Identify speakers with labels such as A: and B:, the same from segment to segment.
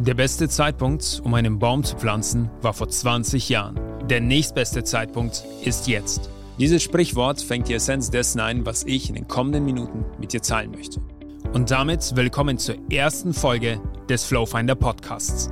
A: Der beste Zeitpunkt, um einen Baum zu pflanzen, war vor 20 Jahren. Der nächstbeste Zeitpunkt ist jetzt. Dieses Sprichwort fängt die Essenz dessen ein, was ich in den kommenden Minuten mit dir teilen möchte. Und damit willkommen zur ersten Folge des Flowfinder Podcasts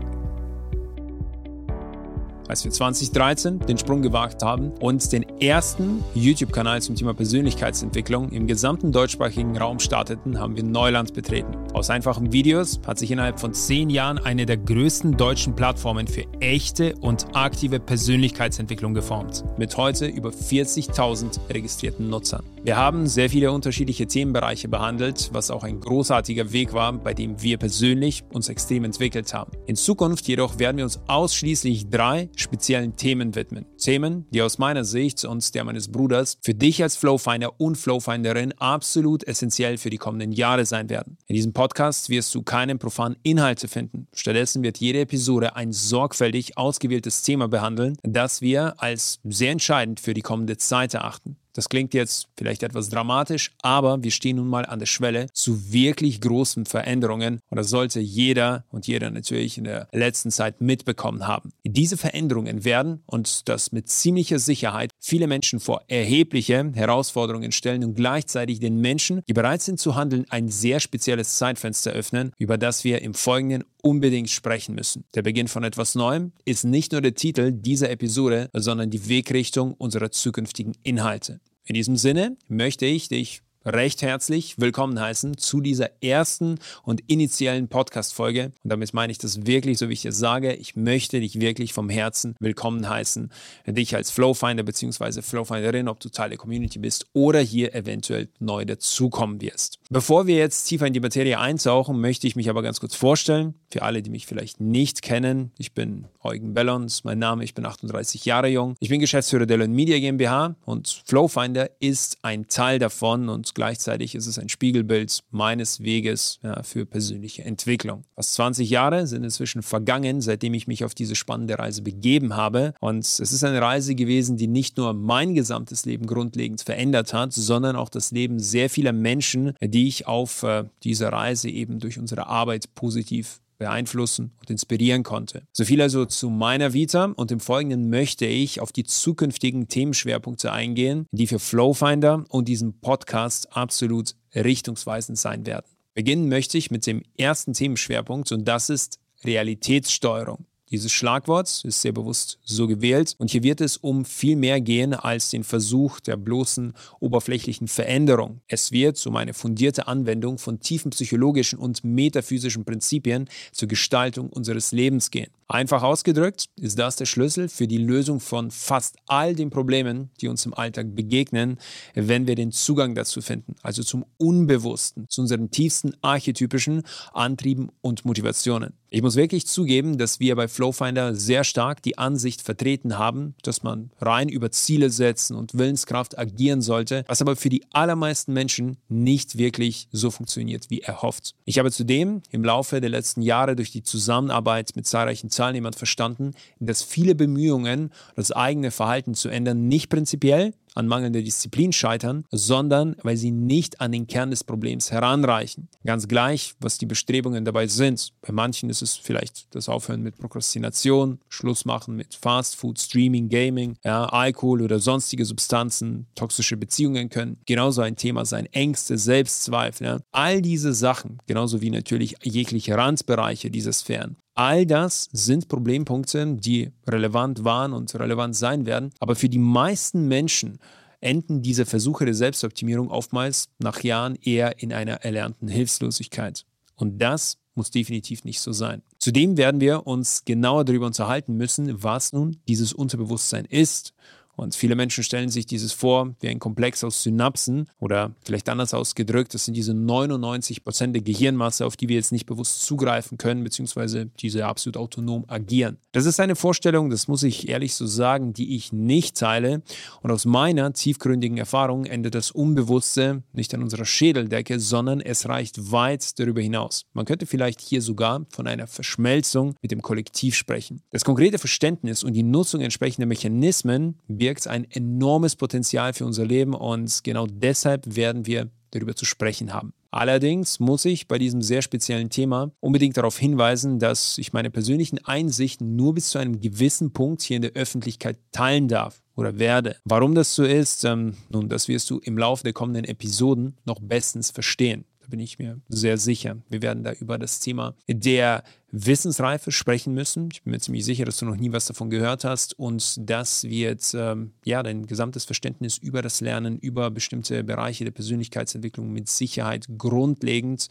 A: als wir 2013 den Sprung gewagt haben und den ersten YouTube-Kanal zum Thema Persönlichkeitsentwicklung im gesamten deutschsprachigen Raum starteten, haben wir Neuland betreten. Aus einfachen Videos hat sich innerhalb von zehn Jahren eine der größten deutschen Plattformen für echte und aktive Persönlichkeitsentwicklung geformt, mit heute über 40.000 registrierten Nutzern. Wir haben sehr viele unterschiedliche Themenbereiche behandelt, was auch ein großartiger Weg war, bei dem wir persönlich uns extrem entwickelt haben. In Zukunft jedoch werden wir uns ausschließlich drei speziellen Themen widmen. Themen, die aus meiner Sicht und der meines Bruders für dich als Flowfinder und Flowfinderin absolut essentiell für die kommenden Jahre sein werden. In diesem Podcast wirst du keine profanen Inhalte finden. Stattdessen wird jede Episode ein sorgfältig ausgewähltes Thema behandeln, das wir als sehr entscheidend für die kommende Zeit erachten. Das klingt jetzt vielleicht etwas dramatisch, aber wir stehen nun mal an der Schwelle zu wirklich großen Veränderungen und das sollte jeder und jeder natürlich in der letzten Zeit mitbekommen haben. Diese Veränderungen werden und das mit ziemlicher Sicherheit viele Menschen vor erhebliche Herausforderungen stellen und gleichzeitig den Menschen, die bereit sind zu handeln, ein sehr spezielles Zeitfenster öffnen, über das wir im Folgenden unbedingt sprechen müssen. Der Beginn von etwas Neuem ist nicht nur der Titel dieser Episode, sondern die Wegrichtung unserer zukünftigen Inhalte. In diesem Sinne möchte ich dich recht herzlich willkommen heißen zu dieser ersten und initialen Podcast-Folge. Und damit meine ich das wirklich, so wie ich es sage. Ich möchte dich wirklich vom Herzen willkommen heißen. Dich als Flowfinder bzw. Flowfinderin, ob du Teil der Community bist oder hier eventuell neu dazukommen wirst. Bevor wir jetzt tiefer in die Materie eintauchen, möchte ich mich aber ganz kurz vorstellen. Für alle, die mich vielleicht nicht kennen, ich bin Eugen Bellons, mein Name, ich bin 38 Jahre jung. Ich bin Geschäftsführer der Learn Media GmbH und Flowfinder ist ein Teil davon und gleichzeitig ist es ein Spiegelbild meines Weges ja, für persönliche Entwicklung. Fast 20 Jahre sind inzwischen vergangen, seitdem ich mich auf diese spannende Reise begeben habe. Und es ist eine Reise gewesen, die nicht nur mein gesamtes Leben grundlegend verändert hat, sondern auch das Leben sehr vieler Menschen, die ich auf äh, dieser Reise eben durch unsere Arbeit positiv beeinflussen und inspirieren konnte. So viel also zu meiner Vita und im Folgenden möchte ich auf die zukünftigen Themenschwerpunkte eingehen, die für Flowfinder und diesen Podcast absolut richtungsweisend sein werden. Beginnen möchte ich mit dem ersten Themenschwerpunkt und das ist Realitätssteuerung. Dieses Schlagwort ist sehr bewusst so gewählt und hier wird es um viel mehr gehen als den Versuch der bloßen oberflächlichen Veränderung. Es wird um eine fundierte Anwendung von tiefen psychologischen und metaphysischen Prinzipien zur Gestaltung unseres Lebens gehen. Einfach ausgedrückt ist das der Schlüssel für die Lösung von fast all den Problemen, die uns im Alltag begegnen, wenn wir den Zugang dazu finden, also zum Unbewussten, zu unseren tiefsten archetypischen Antrieben und Motivationen. Ich muss wirklich zugeben, dass wir bei Flowfinder sehr stark die Ansicht vertreten haben, dass man rein über Ziele setzen und Willenskraft agieren sollte, was aber für die allermeisten Menschen nicht wirklich so funktioniert wie erhofft. Ich habe zudem im Laufe der letzten Jahre durch die Zusammenarbeit mit zahlreichen Teilnehmern verstanden, dass viele Bemühungen, das eigene Verhalten zu ändern, nicht prinzipiell, an mangelnder Disziplin scheitern, sondern weil sie nicht an den Kern des Problems heranreichen. Ganz gleich, was die Bestrebungen dabei sind. Bei manchen ist es vielleicht das Aufhören mit Prokrastination, Schluss machen mit Fast Food, Streaming, Gaming, ja, Alkohol oder sonstige Substanzen, toxische Beziehungen können genauso ein Thema sein, Ängste, Selbstzweifel. Ja. All diese Sachen, genauso wie natürlich jegliche Randbereiche dieser Sphären, All das sind Problempunkte, die relevant waren und relevant sein werden. Aber für die meisten Menschen enden diese Versuche der Selbstoptimierung oftmals nach Jahren eher in einer erlernten Hilflosigkeit. Und das muss definitiv nicht so sein. Zudem werden wir uns genauer darüber unterhalten müssen, was nun dieses Unterbewusstsein ist und viele Menschen stellen sich dieses vor wie ein Komplex aus Synapsen oder vielleicht anders ausgedrückt, das sind diese 99 Prozent der Gehirnmasse, auf die wir jetzt nicht bewusst zugreifen können, beziehungsweise diese absolut autonom agieren. Das ist eine Vorstellung, das muss ich ehrlich so sagen, die ich nicht teile. Und aus meiner tiefgründigen Erfahrung endet das Unbewusste nicht an unserer Schädeldecke, sondern es reicht weit darüber hinaus. Man könnte vielleicht hier sogar von einer Verschmelzung mit dem Kollektiv sprechen. Das konkrete Verständnis und die Nutzung entsprechender Mechanismen wird birgt ein enormes Potenzial für unser Leben und genau deshalb werden wir darüber zu sprechen haben. Allerdings muss ich bei diesem sehr speziellen Thema unbedingt darauf hinweisen, dass ich meine persönlichen Einsichten nur bis zu einem gewissen Punkt hier in der Öffentlichkeit teilen darf oder werde. Warum das so ist, ähm, nun, das wirst du im Laufe der kommenden Episoden noch bestens verstehen bin ich mir sehr sicher. Wir werden da über das Thema der Wissensreife sprechen müssen. Ich bin mir ziemlich sicher, dass du noch nie was davon gehört hast und das wird ähm, ja dein gesamtes Verständnis über das Lernen, über bestimmte Bereiche der Persönlichkeitsentwicklung mit Sicherheit grundlegend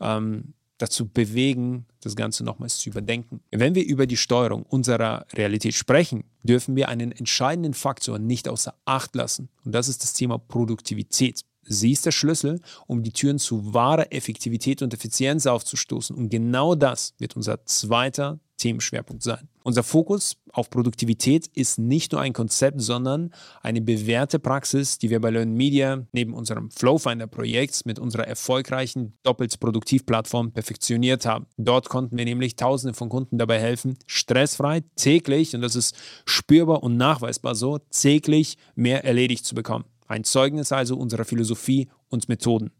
A: ähm, dazu bewegen, das Ganze nochmals zu überdenken. Wenn wir über die Steuerung unserer Realität sprechen, dürfen wir einen entscheidenden Faktor nicht außer Acht lassen. Und das ist das Thema Produktivität. Sie ist der Schlüssel, um die Türen zu wahrer Effektivität und Effizienz aufzustoßen. Und genau das wird unser zweiter Themenschwerpunkt sein. Unser Fokus auf Produktivität ist nicht nur ein Konzept, sondern eine bewährte Praxis, die wir bei Learn Media neben unserem Flowfinder-Projekt mit unserer erfolgreichen Doppelt-Produktiv-Plattform perfektioniert haben. Dort konnten wir nämlich Tausende von Kunden dabei helfen, stressfrei täglich, und das ist spürbar und nachweisbar so, täglich mehr erledigt zu bekommen. Ein Zeugnis also unserer Philosophie und Methoden.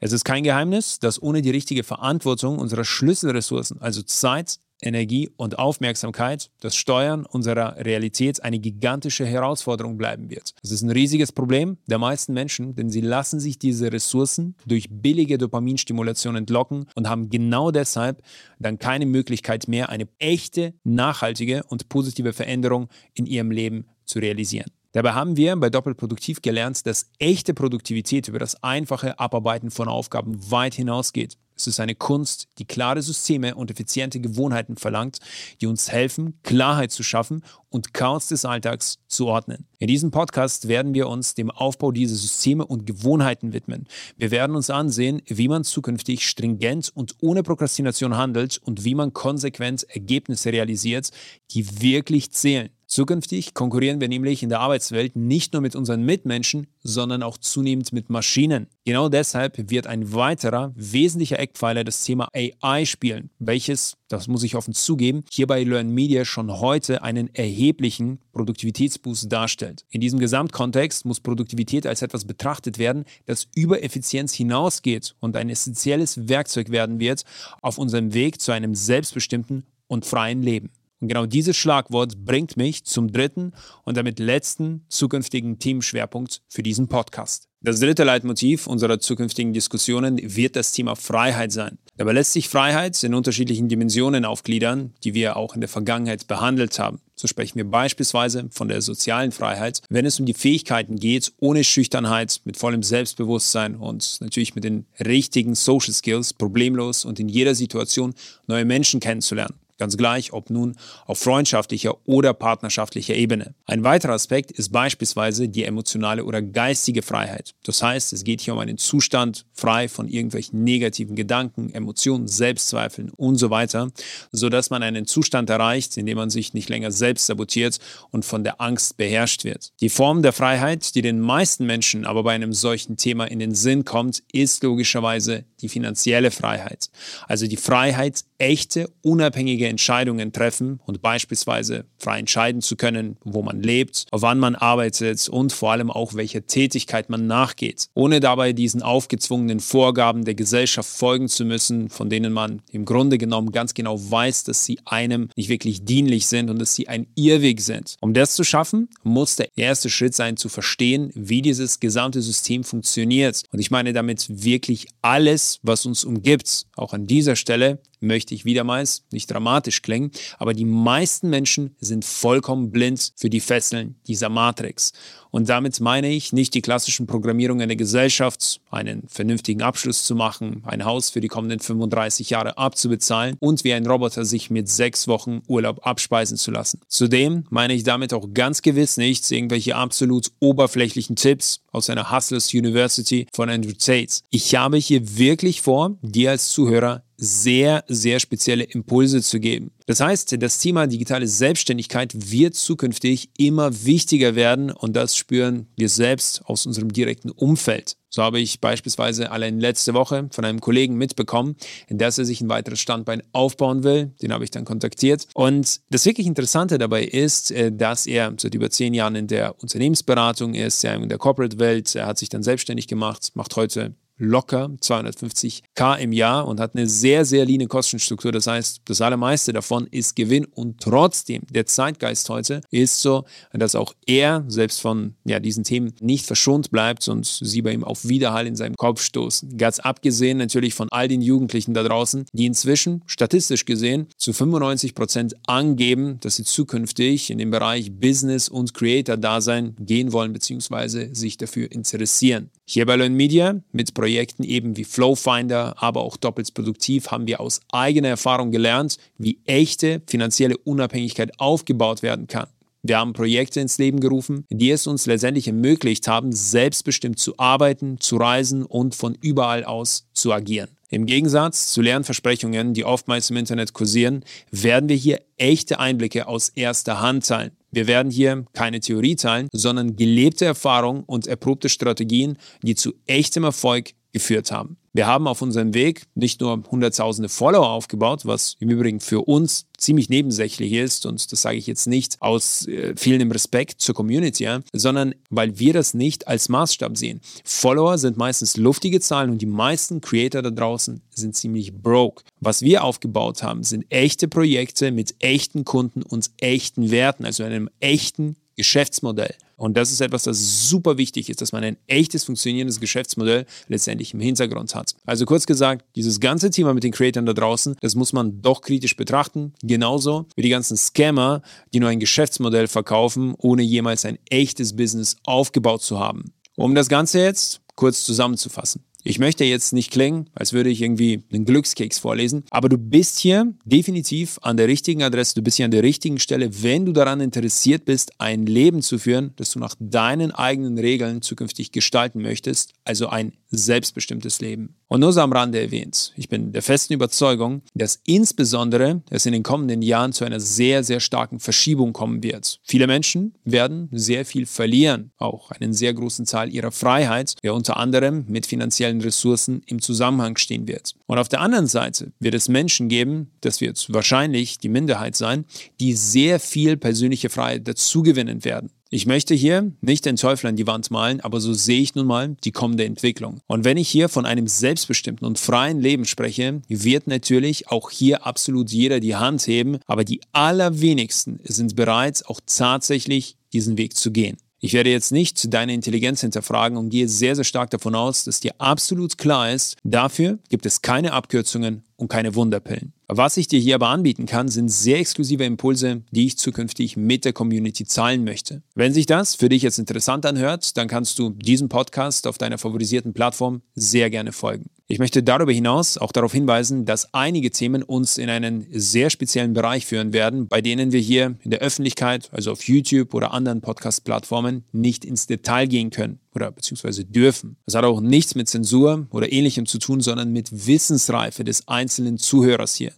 A: Es ist kein Geheimnis, dass ohne die richtige Verantwortung unserer Schlüsselressourcen, also Zeit, Energie und Aufmerksamkeit, das Steuern unserer Realität eine gigantische Herausforderung bleiben wird. Das ist ein riesiges Problem der meisten Menschen, denn sie lassen sich diese Ressourcen durch billige Dopaminstimulation entlocken und haben genau deshalb dann keine Möglichkeit mehr, eine echte, nachhaltige und positive Veränderung in ihrem Leben zu realisieren. Dabei haben wir bei Doppelproduktiv gelernt, dass echte Produktivität über das einfache Abarbeiten von Aufgaben weit hinausgeht. Es ist eine Kunst, die klare Systeme und effiziente Gewohnheiten verlangt, die uns helfen, Klarheit zu schaffen und Chaos des Alltags zu ordnen. In diesem Podcast werden wir uns dem Aufbau dieser Systeme und Gewohnheiten widmen. Wir werden uns ansehen, wie man zukünftig stringent und ohne Prokrastination handelt und wie man konsequent Ergebnisse realisiert, die wirklich zählen. Zukünftig konkurrieren wir nämlich in der Arbeitswelt nicht nur mit unseren Mitmenschen, sondern auch zunehmend mit Maschinen. Genau deshalb wird ein weiterer wesentlicher Eckpfeiler das Thema AI spielen, welches, das muss ich offen zugeben, hier bei Learn Media schon heute einen erheblichen Produktivitätsboost darstellt. In diesem Gesamtkontext muss Produktivität als etwas betrachtet werden, das über Effizienz hinausgeht und ein essentielles Werkzeug werden wird auf unserem Weg zu einem selbstbestimmten und freien Leben. Und genau dieses Schlagwort bringt mich zum dritten und damit letzten zukünftigen Themenschwerpunkt für diesen Podcast. Das dritte Leitmotiv unserer zukünftigen Diskussionen wird das Thema Freiheit sein. Dabei lässt sich Freiheit in unterschiedlichen Dimensionen aufgliedern, die wir auch in der Vergangenheit behandelt haben. So sprechen wir beispielsweise von der sozialen Freiheit, wenn es um die Fähigkeiten geht, ohne Schüchternheit, mit vollem Selbstbewusstsein und natürlich mit den richtigen Social Skills problemlos und in jeder Situation neue Menschen kennenzulernen. Ganz gleich, ob nun auf freundschaftlicher oder partnerschaftlicher Ebene. Ein weiterer Aspekt ist beispielsweise die emotionale oder geistige Freiheit. Das heißt, es geht hier um einen Zustand frei von irgendwelchen negativen Gedanken, Emotionen, Selbstzweifeln und so weiter, sodass man einen Zustand erreicht, in dem man sich nicht länger selbst sabotiert und von der Angst beherrscht wird. Die Form der Freiheit, die den meisten Menschen aber bei einem solchen Thema in den Sinn kommt, ist logischerweise die finanzielle Freiheit. Also die Freiheit, echte, unabhängige Entscheidungen treffen und beispielsweise frei entscheiden zu können, wo man lebt, wann man arbeitet und vor allem auch welcher Tätigkeit man nachgeht, ohne dabei diesen aufgezwungenen Vorgaben der Gesellschaft folgen zu müssen, von denen man im Grunde genommen ganz genau weiß, dass sie einem nicht wirklich dienlich sind und dass sie ein Irrweg sind. Um das zu schaffen, muss der erste Schritt sein, zu verstehen, wie dieses gesamte System funktioniert. Und ich meine damit wirklich alles, was uns umgibt. Auch an dieser Stelle möchte ich wiedermals nicht dramatisch klingen, aber die meisten Menschen sind vollkommen blind für die Fesseln dieser Matrix. Und damit meine ich nicht die klassischen Programmierungen der Gesellschaft, einen vernünftigen Abschluss zu machen, ein Haus für die kommenden 35 Jahre abzubezahlen und wie ein Roboter sich mit sechs Wochen Urlaub abspeisen zu lassen. Zudem meine ich damit auch ganz gewiss nicht irgendwelche absolut oberflächlichen Tipps aus einer Hustlers University von Andrew Tate. Ich habe hier wirklich vor, dir als Zuhörer sehr, sehr spezielle Impulse zu geben. Das heißt, das Thema digitale Selbstständigkeit wird zukünftig immer wichtiger werden und das spüren wir selbst aus unserem direkten Umfeld. So habe ich beispielsweise allein letzte Woche von einem Kollegen mitbekommen, dass er sich ein weiteres Standbein aufbauen will. Den habe ich dann kontaktiert. Und das wirklich Interessante dabei ist, äh, dass er seit über zehn Jahren in der Unternehmensberatung ist, in der Corporate-Welt. Er hat sich dann selbstständig gemacht, macht heute locker 250k im Jahr und hat eine sehr, sehr leane Kostenstruktur. Das heißt, das allermeiste davon ist Gewinn und trotzdem, der Zeitgeist heute ist so, dass auch er selbst von ja, diesen Themen nicht verschont bleibt und sie bei ihm auf Widerhall in seinem Kopf stoßen. Ganz abgesehen natürlich von all den Jugendlichen da draußen, die inzwischen statistisch gesehen zu 95 Prozent angeben, dass sie zukünftig in dem Bereich Business und Creator-Dasein gehen wollen bzw. sich dafür interessieren. Hier bei Learn Media mit Projekten eben wie Flowfinder, aber auch doppelt produktiv haben wir aus eigener Erfahrung gelernt, wie echte finanzielle Unabhängigkeit aufgebaut werden kann. Wir haben Projekte ins Leben gerufen, die es uns letztendlich ermöglicht haben, selbstbestimmt zu arbeiten, zu reisen und von überall aus zu agieren. Im Gegensatz zu leeren Versprechungen, die oftmals im Internet kursieren, werden wir hier echte Einblicke aus erster Hand teilen. Wir werden hier keine Theorie teilen, sondern gelebte Erfahrung und erprobte Strategien, die zu echtem Erfolg geführt haben. Wir haben auf unserem Weg nicht nur hunderttausende Follower aufgebaut, was im Übrigen für uns ziemlich nebensächlich ist und das sage ich jetzt nicht aus äh, fehlendem Respekt zur Community, ja, sondern weil wir das nicht als Maßstab sehen. Follower sind meistens luftige Zahlen und die meisten Creator da draußen sind ziemlich broke. Was wir aufgebaut haben, sind echte Projekte mit echten Kunden und echten Werten, also einem echten Geschäftsmodell. Und das ist etwas, das super wichtig ist, dass man ein echtes funktionierendes Geschäftsmodell letztendlich im Hintergrund hat. Also kurz gesagt, dieses ganze Thema mit den Creatoren da draußen, das muss man doch kritisch betrachten. Genauso wie die ganzen Scammer, die nur ein Geschäftsmodell verkaufen, ohne jemals ein echtes Business aufgebaut zu haben. Um das Ganze jetzt kurz zusammenzufassen. Ich möchte jetzt nicht klingen, als würde ich irgendwie einen Glückskeks vorlesen, aber du bist hier definitiv an der richtigen Adresse, du bist hier an der richtigen Stelle, wenn du daran interessiert bist, ein Leben zu führen, das du nach deinen eigenen Regeln zukünftig gestalten möchtest, also ein selbstbestimmtes Leben. Und nur so am Rande erwähnt, ich bin der festen Überzeugung, dass insbesondere es in den kommenden Jahren zu einer sehr, sehr starken Verschiebung kommen wird. Viele Menschen werden sehr viel verlieren, auch einen sehr großen Teil ihrer Freiheit, der unter anderem mit finanziellen Ressourcen im Zusammenhang stehen wird. Und auf der anderen Seite wird es Menschen geben, das wird wahrscheinlich die Minderheit sein, die sehr viel persönliche Freiheit dazugewinnen werden. Ich möchte hier nicht den Teufel an die Wand malen, aber so sehe ich nun mal die kommende Entwicklung. Und wenn ich hier von einem selbstbestimmten und freien Leben spreche, wird natürlich auch hier absolut jeder die Hand heben, aber die allerwenigsten sind bereit, auch tatsächlich diesen Weg zu gehen. Ich werde jetzt nicht deine Intelligenz hinterfragen und gehe sehr, sehr stark davon aus, dass dir absolut klar ist, dafür gibt es keine Abkürzungen und keine Wunderpillen. Was ich dir hier aber anbieten kann, sind sehr exklusive Impulse, die ich zukünftig mit der Community zahlen möchte. Wenn sich das für dich jetzt interessant anhört, dann kannst du diesem Podcast auf deiner favorisierten Plattform sehr gerne folgen. Ich möchte darüber hinaus auch darauf hinweisen, dass einige Themen uns in einen sehr speziellen Bereich führen werden, bei denen wir hier in der Öffentlichkeit, also auf YouTube oder anderen Podcast-Plattformen, nicht ins Detail gehen können oder beziehungsweise dürfen. Das hat auch nichts mit Zensur oder ähnlichem zu tun, sondern mit Wissensreife des einzelnen Zuhörers hier.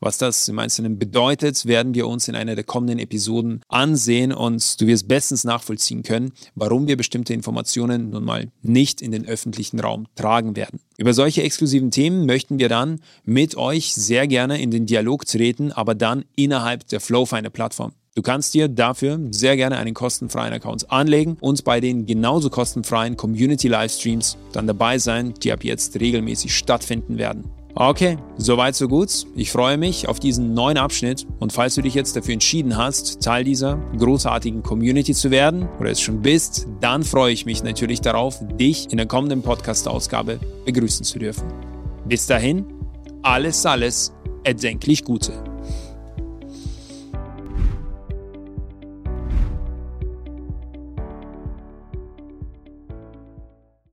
A: Was das im Einzelnen bedeutet, werden wir uns in einer der kommenden Episoden ansehen und du wirst bestens nachvollziehen können, warum wir bestimmte Informationen nun mal nicht in den öffentlichen Raum tragen werden. Über solche exklusiven Themen möchten wir dann mit euch sehr gerne in den Dialog treten, aber dann innerhalb der Flowfinder-Plattform. Du kannst dir dafür sehr gerne einen kostenfreien Account anlegen und bei den genauso kostenfreien Community Livestreams dann dabei sein, die ab jetzt regelmäßig stattfinden werden. Okay, soweit so gut. Ich freue mich auf diesen neuen Abschnitt und falls du dich jetzt dafür entschieden hast, Teil dieser großartigen Community zu werden oder es schon bist, dann freue ich mich natürlich darauf, dich in der kommenden Podcast-Ausgabe begrüßen zu dürfen. Bis dahin, alles, alles erdenklich Gute.